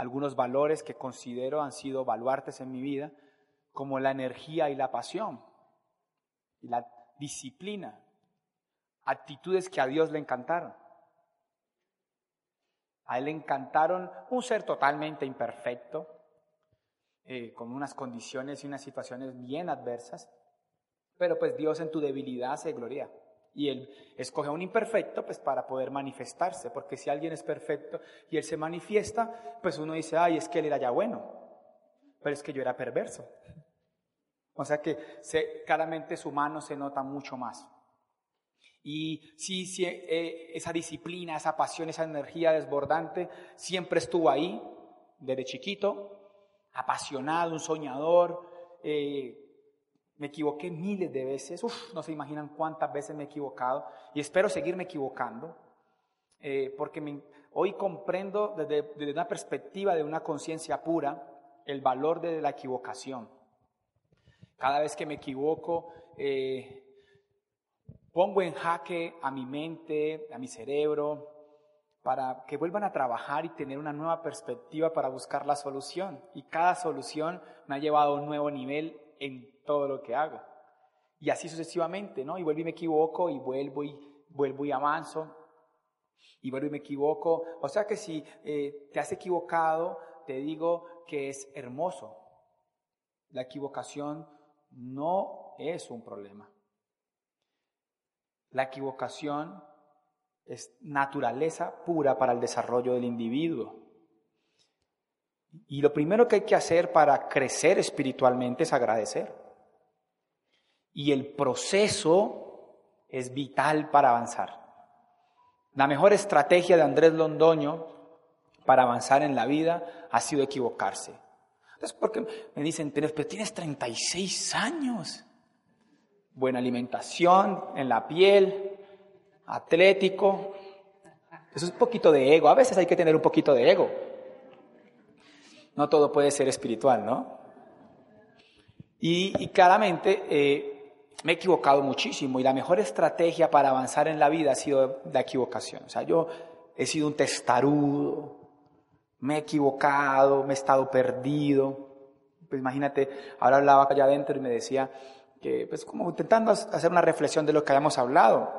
algunos valores que considero han sido baluartes en mi vida, como la energía y la pasión, y la disciplina, actitudes que a Dios le encantaron. A él le encantaron un ser totalmente imperfecto, eh, con unas condiciones y unas situaciones bien adversas, pero pues Dios en tu debilidad se gloria. Y Él escoge a un imperfecto pues para poder manifestarse, porque si alguien es perfecto y Él se manifiesta, pues uno dice, ay, es que Él era ya bueno, pero es que yo era perverso. O sea que se, claramente su mano se nota mucho más. Y sí, sí eh, esa disciplina, esa pasión, esa energía desbordante siempre estuvo ahí, desde chiquito, apasionado, un soñador. Eh, me equivoqué miles de veces, no se imaginan cuántas veces me he equivocado y espero seguirme equivocando, eh, porque hoy comprendo desde, desde una perspectiva de una conciencia pura el valor de la equivocación. Cada vez que me equivoco, eh, pongo en jaque a mi mente, a mi cerebro, para que vuelvan a trabajar y tener una nueva perspectiva para buscar la solución. Y cada solución me ha llevado a un nuevo nivel en todo lo que hago. Y así sucesivamente, ¿no? Y vuelvo y me equivoco y vuelvo y vuelvo y avanzo. Y vuelvo y me equivoco. O sea que si eh, te has equivocado, te digo que es hermoso. La equivocación no es un problema. La equivocación es naturaleza pura para el desarrollo del individuo. Y lo primero que hay que hacer para crecer espiritualmente es agradecer. Y el proceso es vital para avanzar. La mejor estrategia de Andrés Londoño para avanzar en la vida ha sido equivocarse. Entonces, porque me dicen, pero tienes 36 años. Buena alimentación en la piel, atlético. Eso es un poquito de ego. A veces hay que tener un poquito de ego. No todo puede ser espiritual, ¿no? Y, claramente eh, me he equivocado muchísimo y la mejor estrategia para avanzar en la vida ha sido la equivocación. O sea, yo he sido un testarudo, me he equivocado, me he estado perdido. Pues imagínate, ahora hablaba allá adentro y me decía que, pues como intentando hacer una reflexión de lo que habíamos hablado.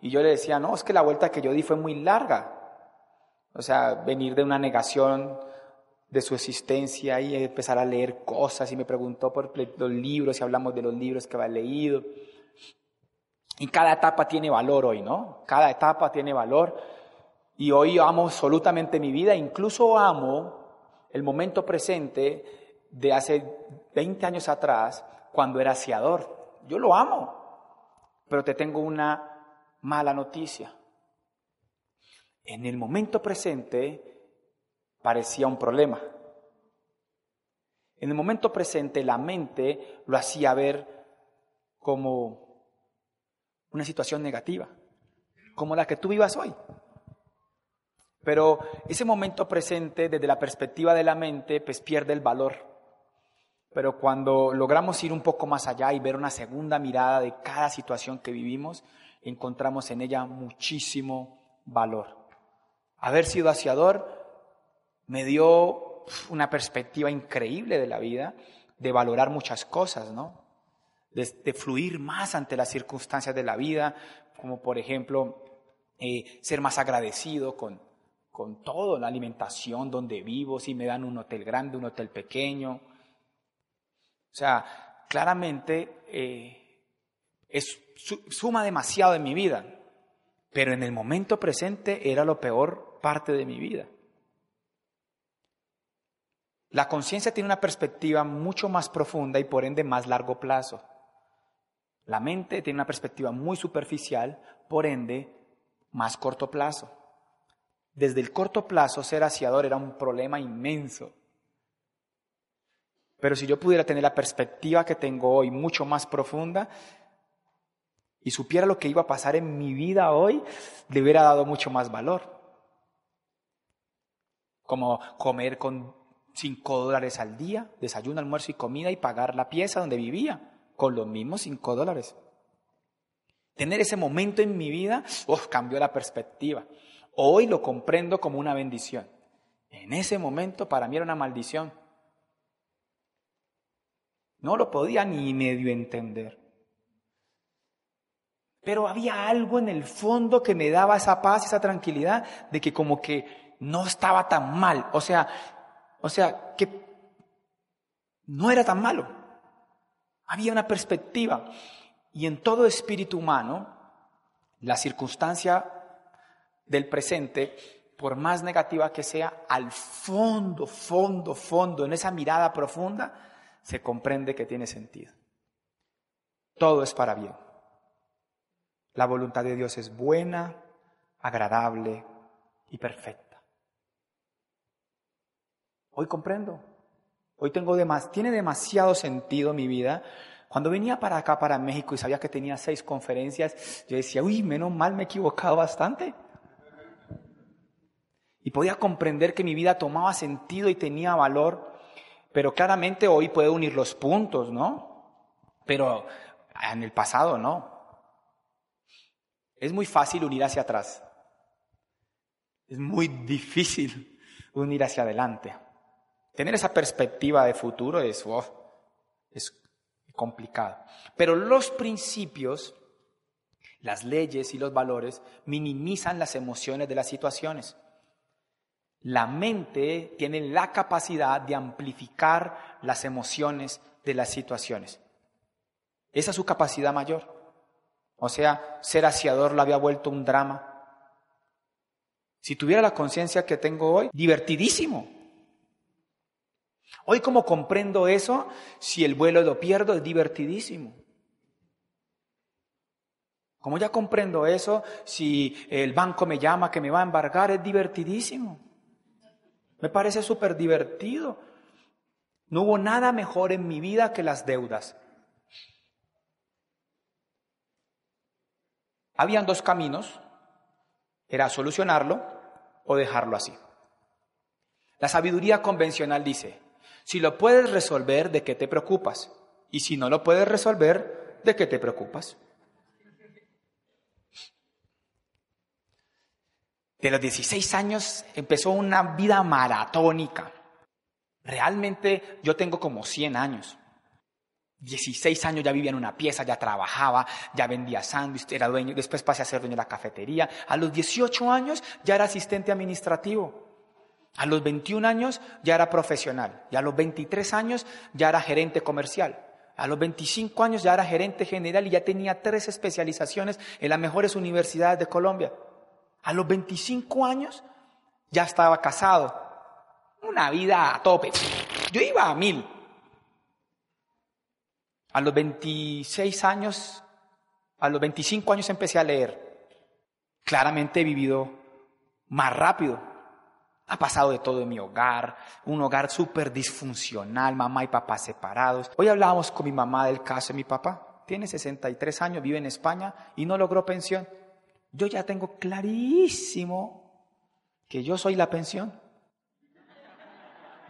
Y yo le decía, no, es que la vuelta que yo di fue muy larga. O sea, venir de una negación de su existencia y empezar a leer cosas y me preguntó por los libros y hablamos de los libros que había leído. Y cada etapa tiene valor hoy, ¿no? Cada etapa tiene valor y hoy amo absolutamente mi vida, incluso amo el momento presente de hace 20 años atrás, cuando era aseador. Yo lo amo, pero te tengo una mala noticia. En el momento presente parecía un problema. En el momento presente la mente lo hacía ver como una situación negativa, como la que tú vivas hoy. Pero ese momento presente, desde la perspectiva de la mente, pues pierde el valor. Pero cuando logramos ir un poco más allá y ver una segunda mirada de cada situación que vivimos, encontramos en ella muchísimo valor. Haber sido aseador me dio una perspectiva increíble de la vida, de valorar muchas cosas, ¿no? De, fluir más ante las circunstancias de la vida, como por ejemplo eh, ser más agradecido con, con todo, la alimentación, donde vivo, si me dan un hotel grande, un hotel pequeño. O sea, claramente eh, es, suma demasiado en mi vida, pero en el momento presente era lo peor parte de mi vida. La conciencia tiene una perspectiva mucho más profunda y por ende más largo plazo. La mente tiene una perspectiva muy superficial, por ende más corto plazo. Desde el corto plazo, ser aseador era un problema inmenso. Pero si yo pudiera tener la perspectiva que tengo hoy, mucho más profunda, y supiera lo que iba a pasar en mi vida hoy, le hubiera dado mucho más valor. Como comer con cinco dólares al día, desayuno, almuerzo y comida y pagar la pieza donde vivía, con los mismos cinco dólares. Tener ese momento en mi vida, cambió la perspectiva. Hoy lo comprendo como una bendición. En ese momento para mí era una maldición. No lo podía ni medio entender. Pero había algo en el fondo que me daba esa paz, esa tranquilidad de que como que no estaba tan mal. O sea, o sea, que no era tan malo. Había una perspectiva. Y en todo espíritu humano, la circunstancia del presente, por más negativa que sea, al fondo, fondo, fondo, en esa mirada profunda, se comprende que tiene sentido. Todo es para bien. La voluntad de Dios es buena, agradable y perfecta. Hoy comprendo. Hoy tengo demas, tiene demasiado sentido mi vida. Cuando venía para acá, para México, y sabía que tenía seis conferencias, yo decía, uy, menos mal me he equivocado bastante. Y podía comprender que mi vida tomaba sentido y tenía valor pero claramente hoy puede unir los puntos, ¿no? Pero en el pasado no. Es muy fácil unir hacia atrás. Es muy difícil unir hacia adelante. Tener esa perspectiva de futuro es, complicado. Pero los principios, las leyes y los valores minimizan las emociones de las situaciones. La mente tiene la capacidad de amplificar las emociones de las situaciones. Esa es su capacidad mayor. O sea, ser asiador lo había vuelto un drama. Si tuviera la conciencia que tengo hoy, divertidísimo. Hoy como comprendo eso, si el vuelo lo pierdo, es divertidísimo. Como ya comprendo eso, si el banco me llama que me va a embargar, es divertidísimo. Me parece súper divertido. No hubo nada mejor en mi vida que las deudas. Habían dos caminos, era solucionarlo o dejarlo así. La sabiduría convencional dice, si lo puedes resolver, ¿de qué te preocupas? Y si no lo puedes resolver, ¿de qué te preocupas? De los 16 años empezó una vida maratónica. Realmente yo tengo como 100 años. 16 años ya vivía en una pieza, ya trabajaba, ya vendía sándwiches, era dueño, después pasé a ser dueño de la cafetería. A los 18 años ya era asistente administrativo. A los 21 años ya era profesional. Y a los 23 años ya era gerente comercial. A los 25 años ya era gerente general y ya tenía tres especializaciones en las mejores universidades de Colombia. A los 25 años ya estaba casado. Una vida a tope. Yo iba a mil. A los 26 años, a los 25 años empecé a leer. Claramente he vivido más rápido. Ha pasado de todo en mi hogar, un hogar súper disfuncional, mamá y papá separados. Hoy hablábamos con mi mamá del caso de mi papá. Tiene 63 años, vive en España y no logró pensión. Yo ya tengo clarísimo que yo soy la pensión.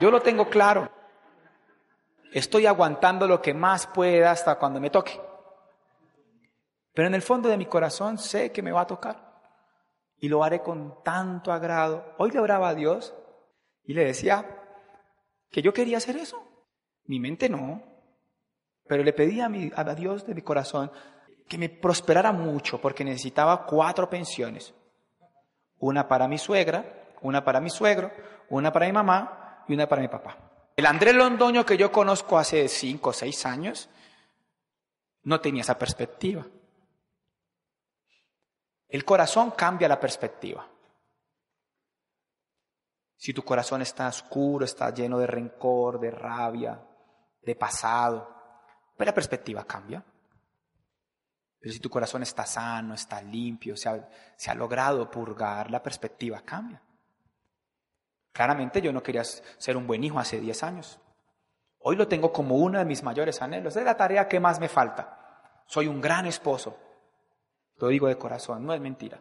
Yo lo tengo claro. Estoy aguantando lo que más pueda hasta cuando me toque. Pero en el fondo de mi corazón sé que me va a tocar. Y lo haré con tanto agrado. Hoy le oraba a Dios y le decía que yo quería hacer eso. Mi mente no. Pero le pedí a, mi, a Dios de mi corazón que me prosperara mucho porque necesitaba cuatro pensiones. Una para mi suegra, una para mi suegro, una para mi mamá y una para mi papá. El Andrés Londoño que yo conozco hace cinco o seis años no tenía esa perspectiva. El corazón cambia la perspectiva. Si tu corazón está oscuro, está lleno de rencor, de rabia, de pasado, pues la perspectiva cambia. Pero si tu corazón está sano, está limpio, se ha, se ha logrado purgar, la perspectiva cambia. Claramente yo no quería ser un buen hijo hace 10 años. Hoy lo tengo como uno de mis mayores anhelos. Es la tarea que más me falta. Soy un gran esposo. Lo digo de corazón, no es mentira.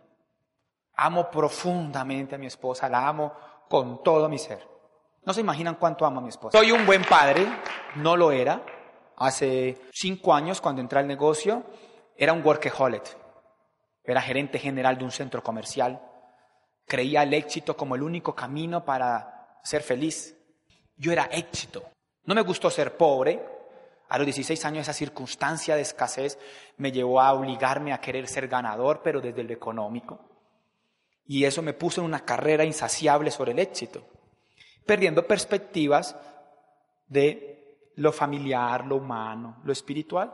Amo profundamente a mi esposa, la amo con todo mi ser. No se imaginan cuánto amo a mi esposa. Soy un buen padre, no lo era. Hace cinco años, cuando entré al negocio, era un workaholic. Era gerente general de un centro comercial. Creía el éxito como el único camino para ser feliz. Yo era éxito. No me gustó ser pobre. A los 16 años esa circunstancia de escasez me llevó a obligarme a querer ser ganador, pero desde lo económico. Y eso me puso en una carrera insaciable sobre el éxito, perdiendo perspectivas de lo familiar, lo humano, lo espiritual.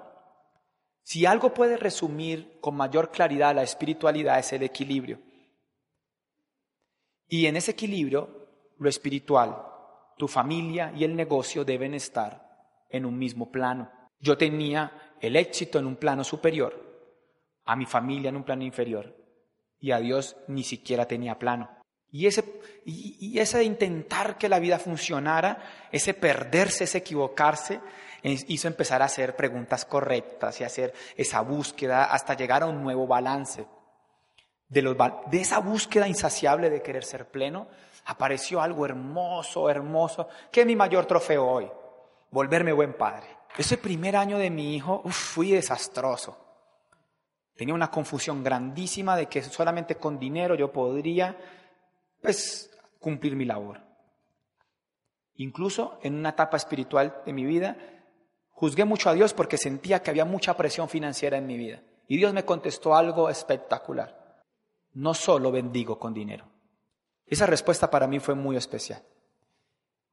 Si algo puede resumir con mayor claridad la espiritualidad es el equilibrio. Y en ese equilibrio, lo espiritual, tu familia y el negocio deben estar en un mismo plano. Yo tenía el éxito en un plano superior, a mi familia en un plano inferior, y a Dios ni siquiera tenía plano. Y ese, y, ese intentar que la vida funcionara, ese perderse, ese equivocarse, hizo empezar a hacer preguntas correctas y hacer esa búsqueda hasta llegar a un nuevo balance. De, los, de esa búsqueda insaciable de querer ser pleno, apareció algo hermoso, hermoso, que es mi mayor trofeo hoy, volverme buen padre. Ese primer año de mi hijo fui desastroso. Tenía una confusión grandísima de que solamente con dinero yo podría pues cumplir mi labor. Incluso en una etapa espiritual de mi vida, juzgué mucho a Dios porque sentía que había mucha presión financiera en mi vida. Y Dios me contestó algo espectacular. No solo bendigo con dinero. Esa respuesta para mí fue muy especial,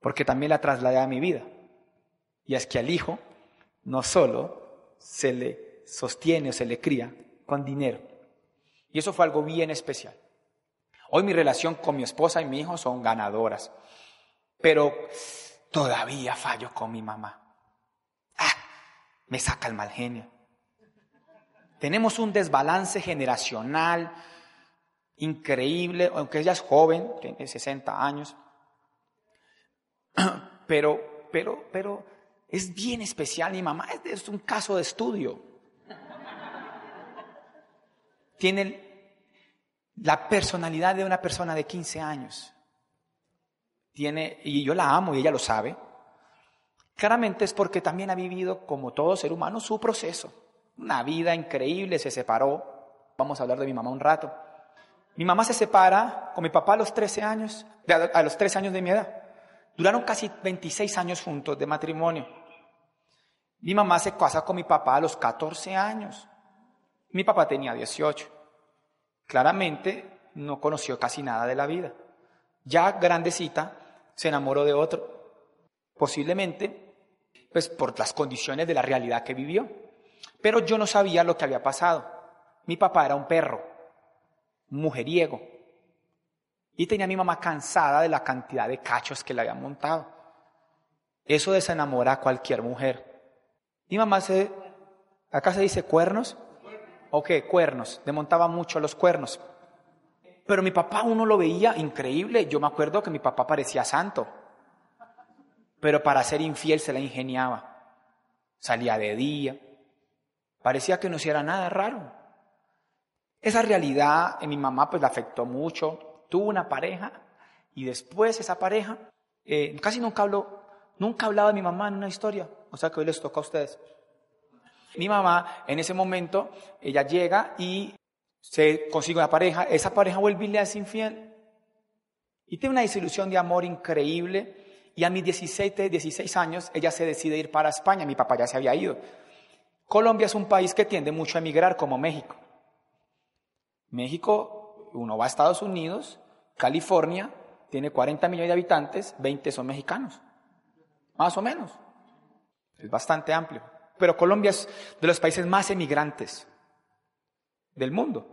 porque también la trasladé a mi vida. Y es que al hijo no solo se le sostiene o se le cría con dinero. Y eso fue algo bien especial. Hoy mi relación con mi esposa y mi hijo son ganadoras, pero todavía fallo con mi mamá. Ah, me saca el mal genio. Tenemos un desbalance generacional increíble, aunque ella es joven, tiene 60 años, pero, pero, pero es bien especial. Mi mamá es un caso de estudio. Tiene la personalidad de una persona de 15 años. Tiene, y yo la amo y ella lo sabe. Claramente es porque también ha vivido, como todo ser humano, su proceso. Una vida increíble, se separó. Vamos a hablar de mi mamá un rato. Mi mamá se separa con mi papá a los 13 años, a los 13 años de mi edad. Duraron casi 26 años juntos de matrimonio. Mi mamá se casa con mi papá a los 14 años. Mi papá tenía 18 claramente no conoció casi nada de la vida. Ya grandecita se enamoró de otro, posiblemente pues por las condiciones de la realidad que vivió. Pero yo no sabía lo que había pasado. Mi papá era un perro, mujeriego, y tenía a mi mamá cansada de la cantidad de cachos que le habían montado. Eso desenamora a cualquier mujer. Mi mamá se, acá se dice cuernos, Ok, cuernos, le montaba mucho los cuernos. Pero mi papá uno lo veía increíble. Yo me acuerdo que mi papá parecía santo. Pero para ser infiel se la ingeniaba. Salía de día. Parecía que no hiciera nada raro. Esa realidad en mi mamá pues la afectó mucho. Tuvo una pareja y después esa pareja eh, casi nunca habló, nunca hablaba de mi mamá en una historia. O sea que hoy les toca a ustedes. Mi mamá, en ese momento, ella llega y se consigue una pareja, esa pareja vuelve y le hace infiel. Y tiene una desilusión de amor increíble. Y a mis 17, 16 años, ella se decide ir para España. Mi papá ya se había ido. Colombia es un país que tiende mucho a emigrar, como México. México, uno va a Estados Unidos, California, tiene 40 millones de habitantes, 20 son mexicanos. Más o menos. Es bastante amplio pero Colombia es de los países más emigrantes del mundo.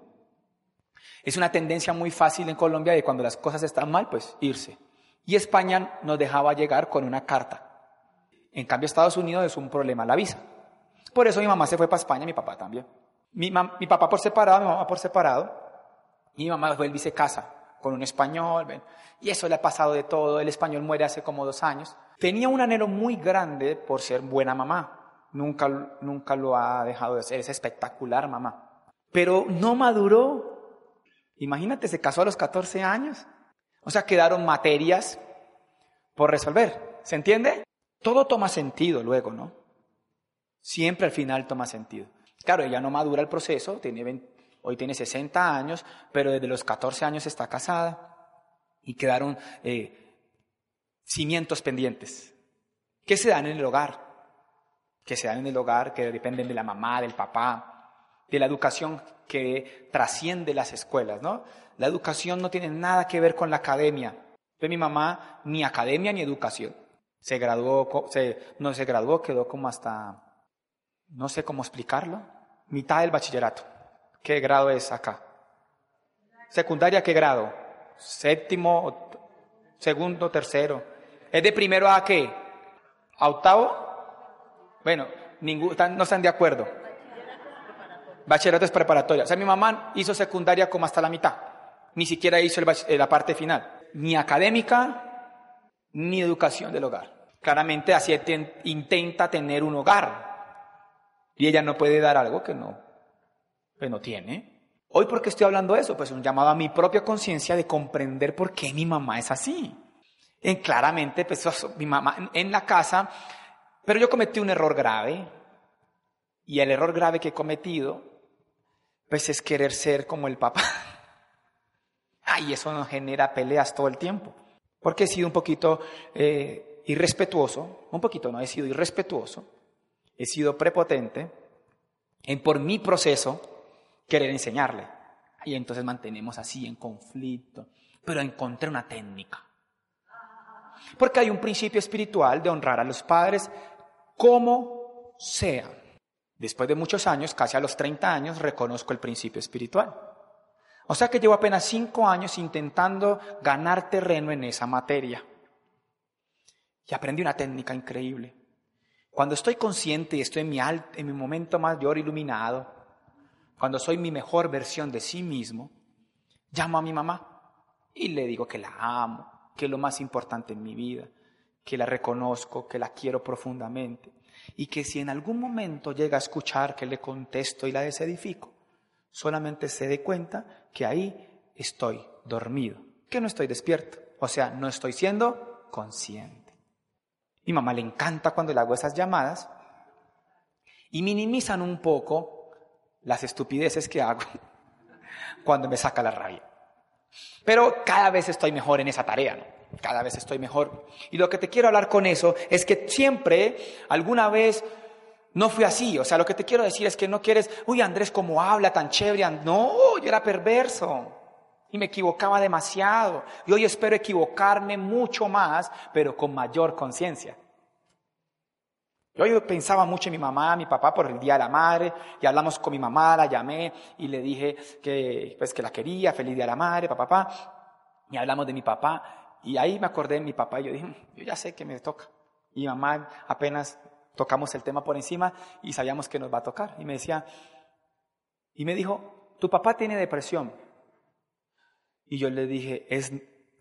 Es una tendencia muy fácil en Colombia de cuando las cosas están mal, pues irse. Y España nos dejaba llegar con una carta. En cambio, Estados Unidos es un problema la visa. Por eso mi mamá se fue para España, mi papá también. Mi, mi papá por separado, mi mamá por separado. Mi mamá vuelve y se casa con un español. Y eso le ha pasado de todo. El español muere hace como dos años. Tenía un anhelo muy grande por ser buena mamá nunca, nunca lo ha dejado de ser. Es espectacular, mamá. Pero no maduró. Imagínate, se casó a los 14 años. O sea, quedaron materias por resolver. ¿Se entiende? Todo toma sentido luego, ¿no? Siempre al final toma sentido. Claro, ella no madura el proceso, tiene hoy tiene 60 años, pero desde los 14 años está casada y quedaron eh, cimientos pendientes que se dan en el hogar, que se dan en el hogar, que dependen de la mamá, del papá, de la educación que trasciende las escuelas, ¿no? La educación no tiene nada que ver con la academia. De mi mamá, ni academia ni educación. Se graduó, no se graduó, quedó como hasta, no sé cómo explicarlo, mitad del bachillerato. ¿Qué grado es acá? Secundaria, ¿qué grado? Séptimo, segundo, tercero. ¿Es de primero a qué? ¿A octavo? Bueno, no están de acuerdo. Bachillerato es preparatoria. O sea, mi mamá hizo secundaria como hasta la mitad. Ni siquiera hizo eh, la parte final. Ni académica, ni educación del hogar. Claramente así intenta tener un hogar. Y ella no puede dar algo que no, que no tiene. Hoy, ¿por qué estoy hablando de eso? Pues un llamado a mi propia conciencia de comprender por qué mi mamá es así. En claramente, pues mi mamá en la casa, pero yo cometí un error grave. Y el error grave que he cometido, pues es querer ser como el papá. Ay, eso nos genera peleas todo el tiempo. Porque he sido un poquito eh, irrespetuoso, un poquito no, he sido irrespetuoso, he sido prepotente en por mi proceso querer enseñarle. Y entonces mantenemos así en conflicto. Pero encontré una técnica. Porque hay un principio espiritual de honrar a los padres como sea. Después de muchos años, casi a los 30 años, reconozco el principio espiritual. O sea que llevo apenas cinco años intentando ganar terreno en esa materia. Y aprendí una técnica increíble. Cuando estoy consciente y estoy en mi, en mi momento mayor iluminado, cuando soy mi mejor versión de sí mismo, llamo a mi mamá y le digo que la amo, que es lo más importante en mi vida, que la reconozco, que la quiero profundamente y que si en algún momento llega a escuchar que le contesto y la desedifico, solamente se dé cuenta que ahí estoy dormido, que no estoy despierto, o sea, no estoy siendo consciente. Mi mamá le encanta cuando le hago esas llamadas y minimizan un poco las estupideces que hago cuando me saca la rabia. Pero cada vez estoy mejor en esa tarea, ¿no? Cada vez estoy mejor. Y lo que te quiero hablar con eso es que siempre, alguna vez, no fui así. O sea, lo que te quiero decir es que no quieres, uy, Andrés, cómo habla tan chévere. No, yo era perverso. Y me equivocaba demasiado. Y hoy espero equivocarme mucho más, pero con mayor conciencia. Yo pensaba mucho en mi mamá, mi papá por el Día de la Madre, y hablamos con mi mamá, la llamé y le dije que, pues, que la quería, feliz Día de la Madre, papá, papá, y hablamos de mi papá, y ahí me acordé de mi papá y yo dije, yo ya sé que me toca. Y mamá apenas tocamos el tema por encima y sabíamos que nos va a tocar. Y me decía, y me dijo, tu papá tiene depresión. Y yo le dije, es,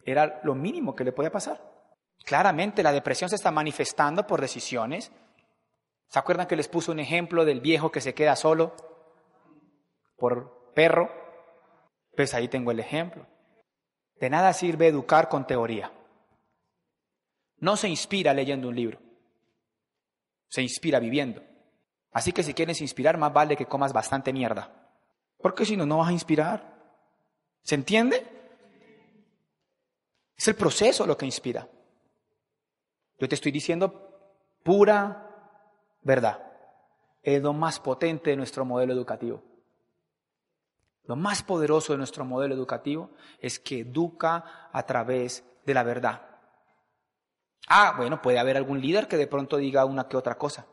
era lo mínimo que le podía pasar. Claramente la depresión se está manifestando por decisiones ¿Se acuerdan que les puso un ejemplo del viejo que se queda solo por perro? Pues ahí tengo el ejemplo. De nada sirve educar con teoría. No se inspira leyendo un libro. Se inspira viviendo. Así que si quieres inspirar, más vale que comas bastante mierda. Porque si no, no vas a inspirar. ¿Se entiende? Es el proceso lo que inspira. Yo te estoy diciendo pura verdad. Es lo más potente de nuestro modelo educativo. Lo más poderoso de nuestro modelo educativo es que educa a través de la verdad. Ah, bueno, puede haber algún líder que de pronto diga una que otra cosa,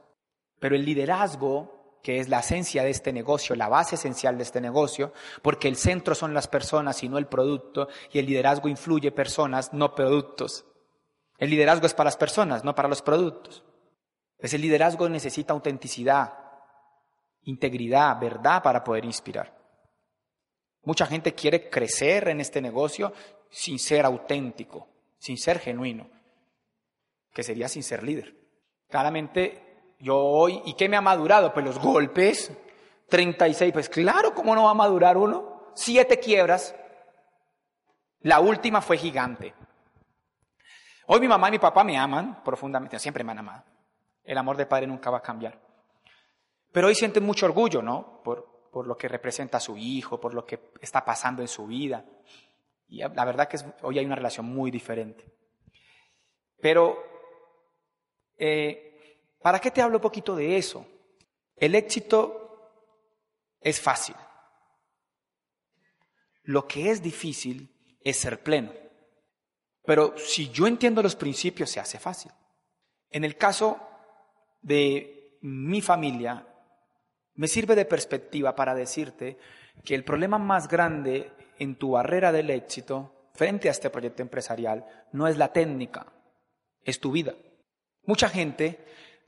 pero el liderazgo, que es la esencia de este negocio, la base esencial de este negocio, porque el centro son las personas y no el producto, y el liderazgo influye personas, no productos. El liderazgo es para las personas, no para los productos. Ese liderazgo necesita autenticidad, integridad, verdad para poder inspirar. Mucha gente quiere crecer en este negocio sin ser auténtico, sin ser genuino, que sería sin ser líder. Claramente, yo hoy, ¿y qué me ha madurado? Pues los golpes, 36, pues claro, ¿cómo no va a madurar uno? Siete quiebras. La última fue gigante. Hoy mi mamá y mi papá me aman profundamente, siempre me han amado. El amor de padre nunca va a cambiar. Pero hoy sienten mucho orgullo, ¿no? Por, por lo que representa a su hijo, por lo que está pasando en su vida. Y la verdad que hoy hay una relación muy diferente. Pero, eh, ¿para qué te hablo un poquito de eso? El éxito es fácil. Lo que es difícil es ser pleno. Pero si yo entiendo los principios, se hace fácil. En el caso de mi familia, me sirve de perspectiva para decirte que el problema más grande en tu barrera del éxito frente a este proyecto empresarial no es la técnica, es tu vida. Mucha gente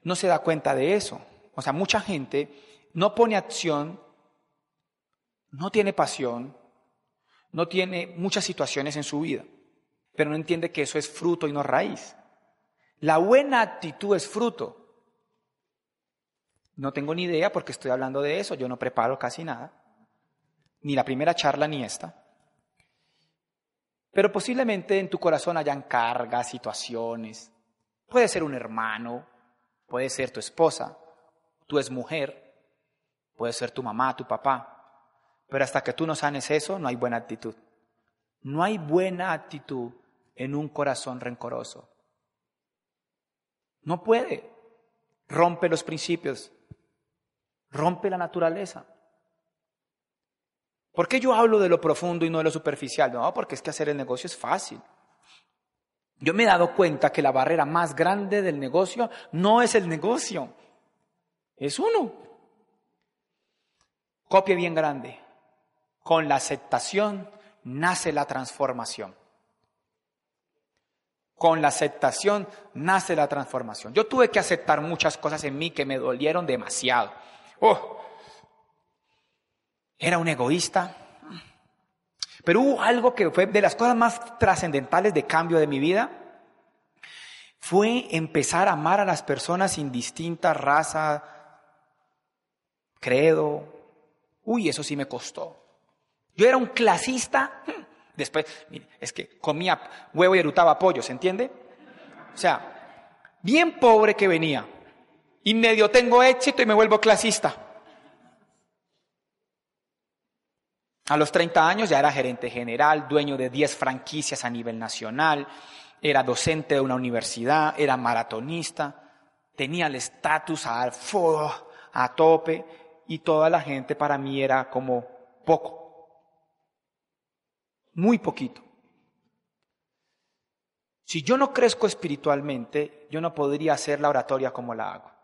no se da cuenta de eso. O sea, mucha gente no pone acción, no tiene pasión, no tiene muchas situaciones en su vida, pero no entiende que eso es fruto y no raíz. La buena actitud es fruto. No tengo ni idea porque estoy hablando de eso, yo no preparo casi nada, ni la primera charla ni esta. Pero posiblemente en tu corazón hayan cargas, situaciones. Puede ser un hermano, puede ser tu esposa, tu mujer, puede ser tu mamá, tu papá. Pero hasta que tú no sanes eso, no hay buena actitud. No hay buena actitud en un corazón rencoroso. No puede. Rompe los principios, rompe la naturaleza. ¿Por qué yo hablo de lo profundo y no de lo superficial? No, porque es que hacer el negocio es fácil. Yo me he dado cuenta que la barrera más grande del negocio no es el negocio, es uno. Copia bien grande. Con la aceptación nace la transformación. Con la aceptación nace la transformación. Yo tuve que aceptar muchas cosas en mí que me dolieron demasiado. Oh, era un egoísta. Pero hubo algo que fue de las cosas más trascendentales de cambio de mi vida. Fue empezar a amar a las personas sin distinta raza, credo. Uy, eso sí me costó. Yo era un clasista. Después, es que comía huevo y erutaba pollo, ¿se entiende? O sea, bien pobre que venía. Y medio tengo éxito y me vuelvo clasista. A los 30 años ya era gerente general, dueño de 10 franquicias a nivel nacional, era docente de una universidad, era maratonista, tenía el estatus a, a tope y toda la gente para mí era como poco, muy poquito. Si yo no crezco espiritualmente, yo no podría hacer la oratoria como la hago.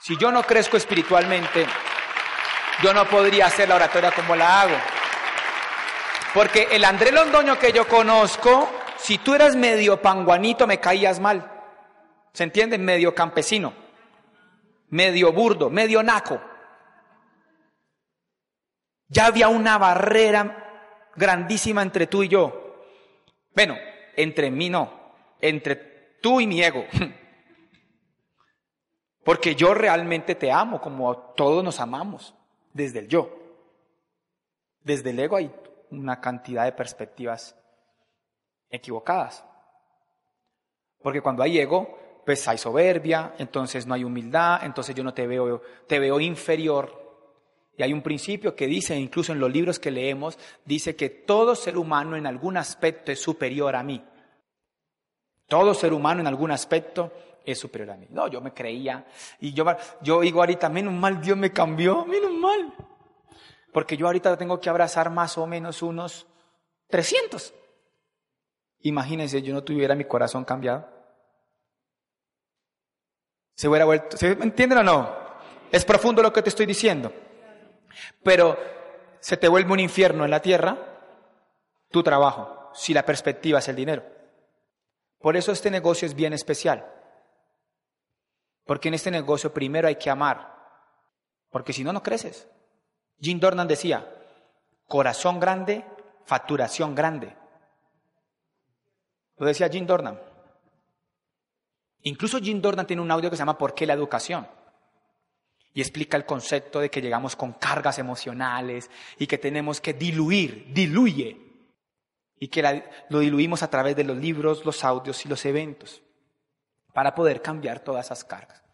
Si yo no crezco espiritualmente, yo no podría hacer la oratoria como la hago. Porque el André Londoño que yo conozco, si tú eras medio panguanito me caías mal. ¿Se entiende? Medio campesino, medio burdo, medio naco. Ya había una barrera grandísima entre tú y yo. Bueno, entre mí no, entre tú y mi ego. Porque yo realmente te amo como todos nos amamos desde el yo. Desde el ego hay una cantidad de perspectivas equivocadas. Porque cuando hay ego, pues hay soberbia, entonces no hay humildad, entonces yo no te veo, te veo inferior. Y hay un principio que dice, incluso en los libros que leemos, dice que todo ser humano en algún aspecto es superior a mí. Todo ser humano en algún aspecto es superior a mí. No, yo me creía. Y yo, yo digo ahorita, menos mal Dios me cambió, menos mal. Porque yo ahorita tengo que abrazar más o menos unos 300. Imagínense, yo no tuviera mi corazón cambiado. Se hubiera vuelto, ¿se entienden o no? Es profundo lo que te estoy diciendo. Pero se te vuelve un infierno en la tierra tu trabajo, si la perspectiva es el dinero. Por eso este negocio es bien especial. Porque en este negocio primero hay que amar, porque si no, no creces. Jim Dornan decía, corazón grande, facturación grande. Lo decía Jim Dornan. Incluso Jim Dornan tiene un audio que se llama ¿Por qué la educación? Y explica el concepto de que llegamos con cargas emocionales y que tenemos que diluir, diluye. Y que lo diluimos a través de los libros, los audios y los eventos para poder cambiar todas esas cargas.